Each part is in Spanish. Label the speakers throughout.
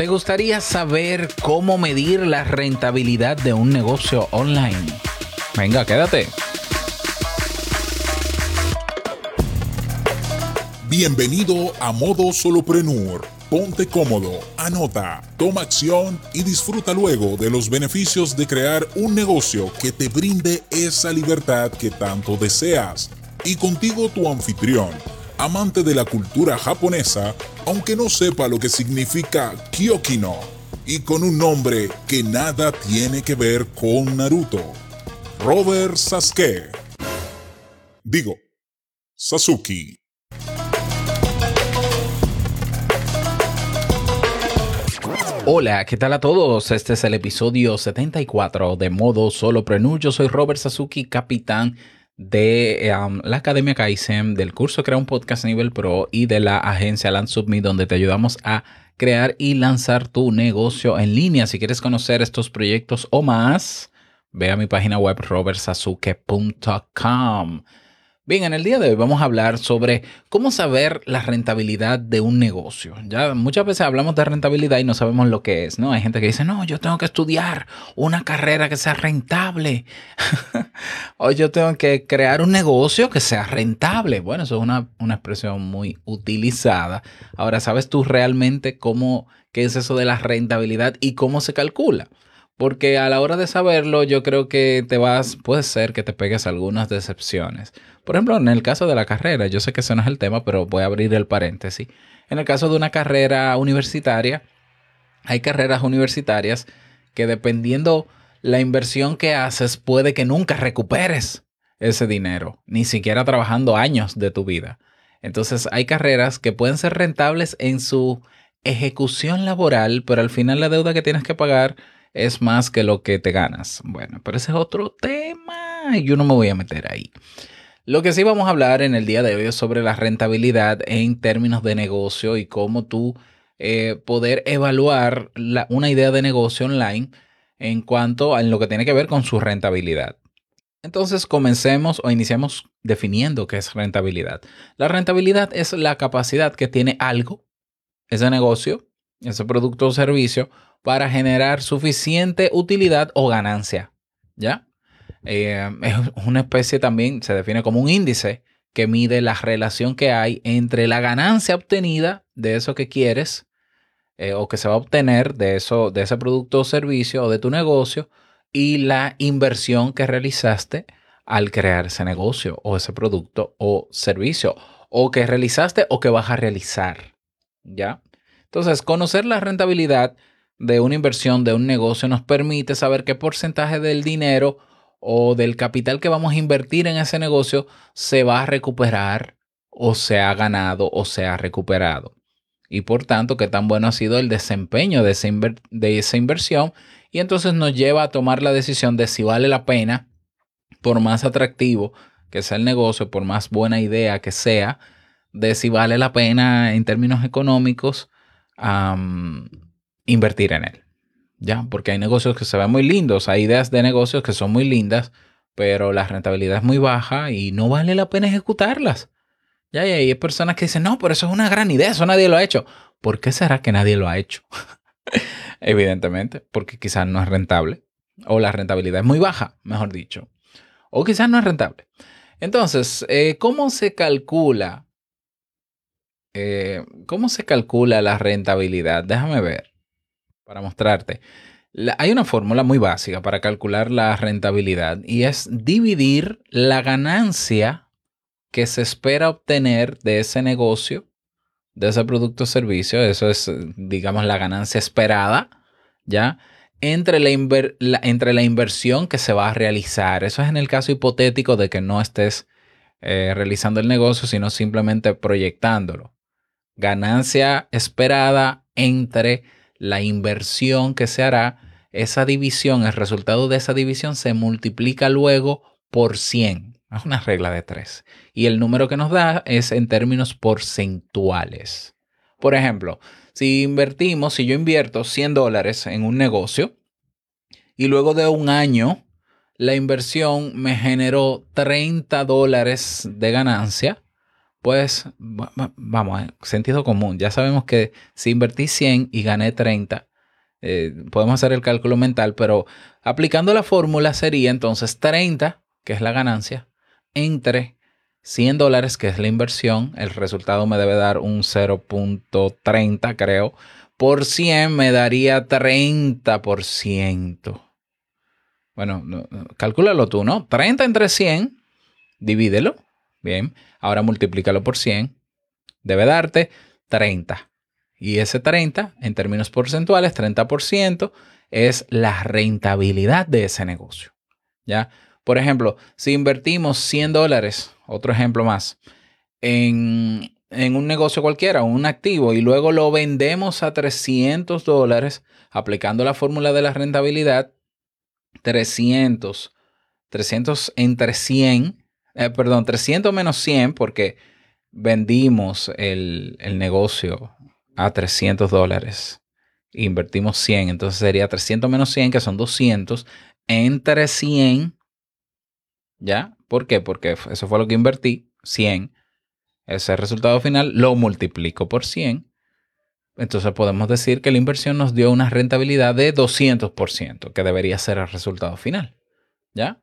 Speaker 1: ¿Te gustaría saber cómo medir la rentabilidad de un negocio online? Venga, quédate.
Speaker 2: Bienvenido a Modo Soloprenur. Ponte cómodo, anota, toma acción y disfruta luego de los beneficios de crear un negocio que te brinde esa libertad que tanto deseas. Y contigo tu anfitrión amante de la cultura japonesa, aunque no sepa lo que significa Kyokino, y con un nombre que nada tiene que ver con Naruto. Robert Sasuke. Digo, Sasuke.
Speaker 1: Hola, ¿qué tal a todos? Este es el episodio 74 de Modo Solo Prenur. Yo soy Robert Sasuke, capitán de la Academia Kaizen, del curso Crea un Podcast a Nivel Pro y de la agencia Land Submit, donde te ayudamos a crear y lanzar tu negocio en línea. Si quieres conocer estos proyectos o más, ve a mi página web robertsazuke.com. Bien, en el día de hoy vamos a hablar sobre cómo saber la rentabilidad de un negocio. Ya muchas veces hablamos de rentabilidad y no sabemos lo que es, ¿no? Hay gente que dice, no, yo tengo que estudiar una carrera que sea rentable. o yo tengo que crear un negocio que sea rentable. Bueno, eso es una, una expresión muy utilizada. Ahora, ¿sabes tú realmente cómo, qué es eso de la rentabilidad y cómo se calcula? Porque a la hora de saberlo, yo creo que te vas, puede ser que te pegues algunas decepciones. Por ejemplo, en el caso de la carrera, yo sé que ese no es el tema, pero voy a abrir el paréntesis. En el caso de una carrera universitaria, hay carreras universitarias que dependiendo la inversión que haces, puede que nunca recuperes ese dinero, ni siquiera trabajando años de tu vida. Entonces, hay carreras que pueden ser rentables en su ejecución laboral, pero al final la deuda que tienes que pagar es más que lo que te ganas. Bueno, pero ese es otro tema y yo no me voy a meter ahí. Lo que sí vamos a hablar en el día de hoy es sobre la rentabilidad en términos de negocio y cómo tú eh, poder evaluar una idea de negocio online en cuanto a lo que tiene que ver con su rentabilidad. Entonces comencemos o iniciamos definiendo qué es rentabilidad. La rentabilidad es la capacidad que tiene algo, ese negocio, ese producto o servicio, para generar suficiente utilidad o ganancia. ¿Ya? Eh, es una especie también, se define como un índice que mide la relación que hay entre la ganancia obtenida de eso que quieres eh, o que se va a obtener de, eso, de ese producto o servicio o de tu negocio y la inversión que realizaste al crear ese negocio o ese producto o servicio o que realizaste o que vas a realizar. ¿Ya? Entonces, conocer la rentabilidad de una inversión, de un negocio, nos permite saber qué porcentaje del dinero o del capital que vamos a invertir en ese negocio se va a recuperar o se ha ganado o se ha recuperado. Y por tanto, qué tan bueno ha sido el desempeño de esa, de esa inversión. Y entonces nos lleva a tomar la decisión de si vale la pena, por más atractivo que sea el negocio, por más buena idea que sea, de si vale la pena en términos económicos invertir en él. ¿Ya? Porque hay negocios que se ven muy lindos, hay ideas de negocios que son muy lindas, pero la rentabilidad es muy baja y no vale la pena ejecutarlas. Ya, y hay personas que dicen, no, pero eso es una gran idea, eso nadie lo ha hecho. ¿Por qué será que nadie lo ha hecho? Evidentemente, porque quizás no es rentable, o la rentabilidad es muy baja, mejor dicho, o quizás no es rentable. Entonces, eh, ¿cómo se calcula? Eh, ¿Cómo se calcula la rentabilidad? Déjame ver para mostrarte. hay una fórmula muy básica para calcular la rentabilidad y es dividir la ganancia que se espera obtener de ese negocio, de ese producto o servicio, eso es, digamos, la ganancia esperada, ¿ya? Entre la, entre la inversión que se va a realizar. Eso es en el caso hipotético de que no estés eh, realizando el negocio, sino simplemente proyectándolo. Ganancia esperada entre la inversión que se hará, esa división, el resultado de esa división se multiplica luego por 100. Es una regla de 3. Y el número que nos da es en términos porcentuales. Por ejemplo, si invertimos, si yo invierto 100 dólares en un negocio y luego de un año la inversión me generó 30 dólares de ganancia, pues vamos, sentido común. Ya sabemos que si invertí 100 y gané 30, eh, podemos hacer el cálculo mental, pero aplicando la fórmula sería entonces 30, que es la ganancia, entre 100 dólares, que es la inversión, el resultado me debe dar un 0.30, creo, por 100 me daría 30%. Bueno, calcúlalo tú, ¿no? 30 entre 100, divídelo. Bien, ahora multiplícalo por 100. Debe darte 30. Y ese 30, en términos porcentuales, 30%, es la rentabilidad de ese negocio. ¿Ya? Por ejemplo, si invertimos 100 dólares, otro ejemplo más, en, en un negocio cualquiera, un activo, y luego lo vendemos a 300 dólares, aplicando la fórmula de la rentabilidad, 300, 300 entre 100, eh, perdón, 300 menos 100, porque vendimos el, el negocio a 300 dólares, invertimos 100, entonces sería 300 menos 100, que son 200, entre 100, ¿ya? ¿Por qué? Porque eso fue lo que invertí, 100. Ese resultado final lo multiplico por 100. Entonces podemos decir que la inversión nos dio una rentabilidad de 200%, que debería ser el resultado final. ¿Ya?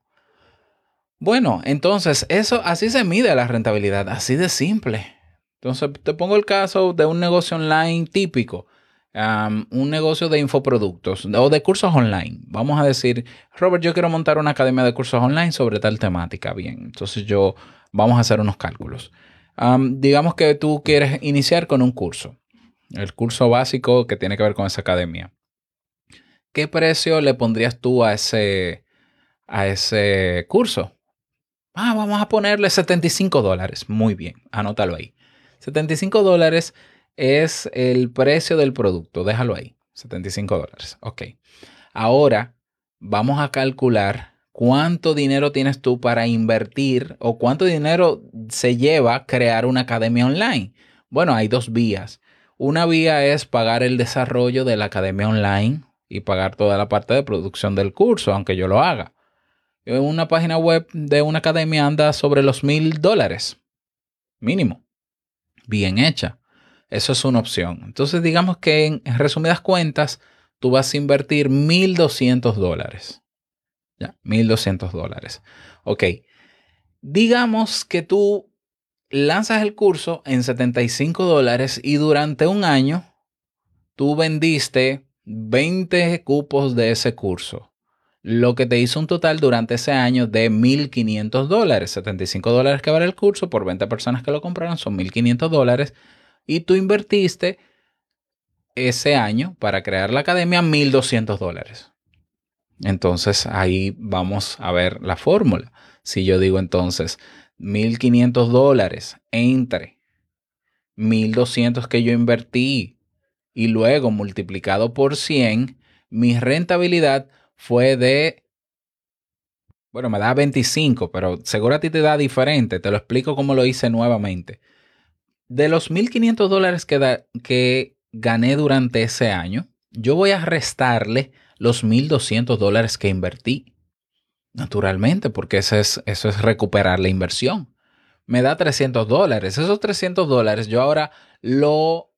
Speaker 1: Bueno, entonces eso así se mide la rentabilidad, así de simple. Entonces te pongo el caso de un negocio online típico, un negocio de infoproductos o de cursos online. Vamos a decir, Robert, yo quiero montar una academia de cursos online sobre tal temática. Bien, entonces yo vamos a hacer unos cálculos. digamos que tú quieres iniciar con un curso, el curso básico que tiene que ver con esa academia. ¿Qué precio le pondrías tú a ese, a ese curso? Ah, vamos a ponerle 75 dólares. Muy bien, anótalo ahí. 75 dólares es el precio del producto. Déjalo ahí. 75 dólares. Ok. Ahora vamos a calcular cuánto dinero tienes tú para invertir o cuánto dinero se lleva crear una academia online. Bueno, hay dos vías. Una vía es pagar el desarrollo de la academia online y pagar toda la parte de producción del curso, aunque yo lo haga una página web de una academia anda sobre los mil dólares. Mínimo. Bien hecha. Eso es una opción. Entonces, digamos que en, resumidas cuentas, tú vas a invertir 1.200 dólares. Ya, 1.200 dólares. Ok. Digamos que tú lanzas el curso en 75 dólares y durante un año tú vendiste 20 cupos de ese curso lo que te hizo un total durante ese año de 1.500 dólares. 75 dólares que vale el curso por 20 personas que lo compraron son 1.500 dólares. Y tú invertiste ese año para crear la academia 1.200 dólares. Entonces ahí vamos a ver la fórmula. Si yo digo entonces 1.500 dólares entre 1.200 que yo invertí y luego multiplicado por 100, mi rentabilidad fue de, bueno, me da 25, pero seguro a ti te da diferente. Te lo explico cómo lo hice nuevamente. De los 1.500 dólares que, que gané durante ese año, yo voy a restarle los 1.200 dólares que invertí. Naturalmente, porque eso es, eso es recuperar la inversión. Me da 300 dólares. Esos 300 dólares yo ahora lo,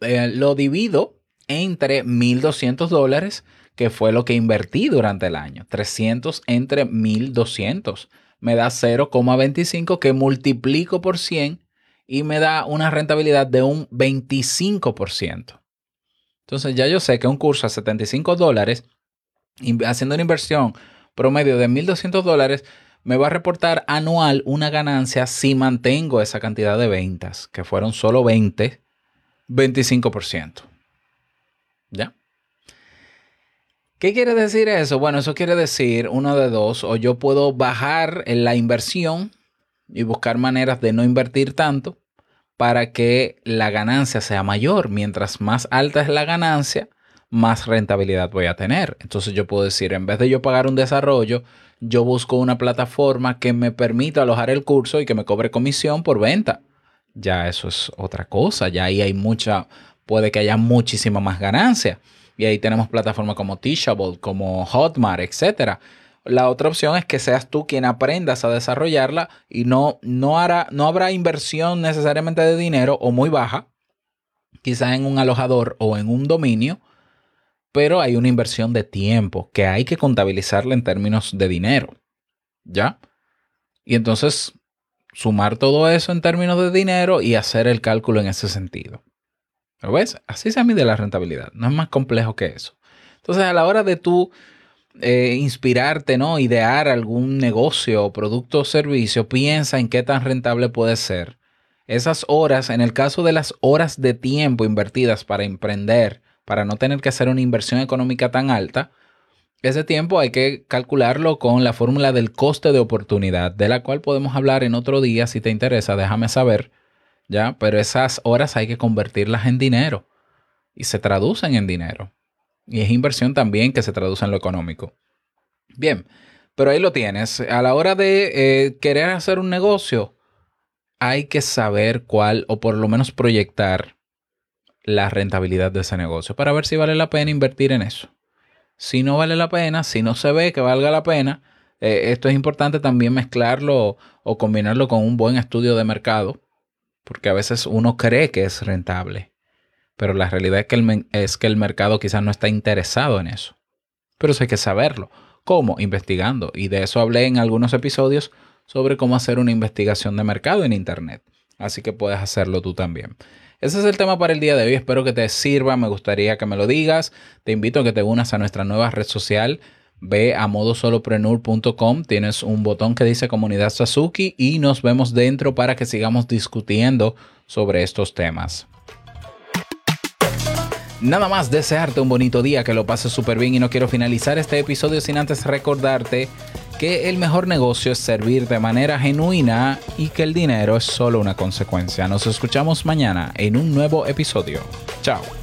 Speaker 1: eh, lo divido entre 1.200 dólares que fue lo que invertí durante el año. 300 entre 1200. Me da 0,25 que multiplico por 100 y me da una rentabilidad de un 25%. Entonces ya yo sé que un curso a 75 dólares, haciendo una inversión promedio de 1.200 dólares, me va a reportar anual una ganancia si mantengo esa cantidad de ventas, que fueron solo 20, 25%. ¿Ya? ¿Qué quiere decir eso? Bueno, eso quiere decir uno de dos, o yo puedo bajar en la inversión y buscar maneras de no invertir tanto para que la ganancia sea mayor. Mientras más alta es la ganancia, más rentabilidad voy a tener. Entonces yo puedo decir, en vez de yo pagar un desarrollo, yo busco una plataforma que me permita alojar el curso y que me cobre comisión por venta. Ya eso es otra cosa, ya ahí hay mucha, puede que haya muchísima más ganancia. Y ahí tenemos plataformas como Teachable, como Hotmart, etc. la otra opción es que seas tú quien aprendas a desarrollarla y no, no, no habrá inversión necesariamente de dinero o muy baja, quizás en un alojador o en un dominio, pero hay una inversión de tiempo que hay que contabilizarla en términos de dinero. ¿Ya? Y entonces sumar todo eso en términos de dinero y hacer el cálculo en ese sentido. ¿Lo ves? Así se mide la rentabilidad. No es más complejo que eso. Entonces, a la hora de tú eh, inspirarte, ¿no? Idear algún negocio, producto o servicio, piensa en qué tan rentable puede ser. Esas horas, en el caso de las horas de tiempo invertidas para emprender, para no tener que hacer una inversión económica tan alta, ese tiempo hay que calcularlo con la fórmula del coste de oportunidad, de la cual podemos hablar en otro día si te interesa, déjame saber, ¿ya? Pero esas horas hay que convertirlas en dinero y se traducen en dinero. Y es inversión también que se traduce en lo económico. Bien, pero ahí lo tienes. A la hora de eh, querer hacer un negocio, hay que saber cuál, o por lo menos proyectar la rentabilidad de ese negocio para ver si vale la pena invertir en eso. Si no vale la pena, si no se ve que valga la pena, eh, esto es importante también mezclarlo o combinarlo con un buen estudio de mercado, porque a veces uno cree que es rentable, pero la realidad es que el, es que el mercado quizás no está interesado en eso. Pero eso hay que saberlo. ¿Cómo? Investigando. Y de eso hablé en algunos episodios sobre cómo hacer una investigación de mercado en Internet. Así que puedes hacerlo tú también. Ese es el tema para el día de hoy. Espero que te sirva. Me gustaría que me lo digas. Te invito a que te unas a nuestra nueva red social. Ve a modosoloprenur.com. Tienes un botón que dice comunidad Sasuki y nos vemos dentro para que sigamos discutiendo sobre estos temas. Nada más desearte un bonito día, que lo pases súper bien y no quiero finalizar este episodio sin antes recordarte que el mejor negocio es servir de manera genuina y que el dinero es solo una consecuencia. Nos escuchamos mañana en un nuevo episodio. Chao.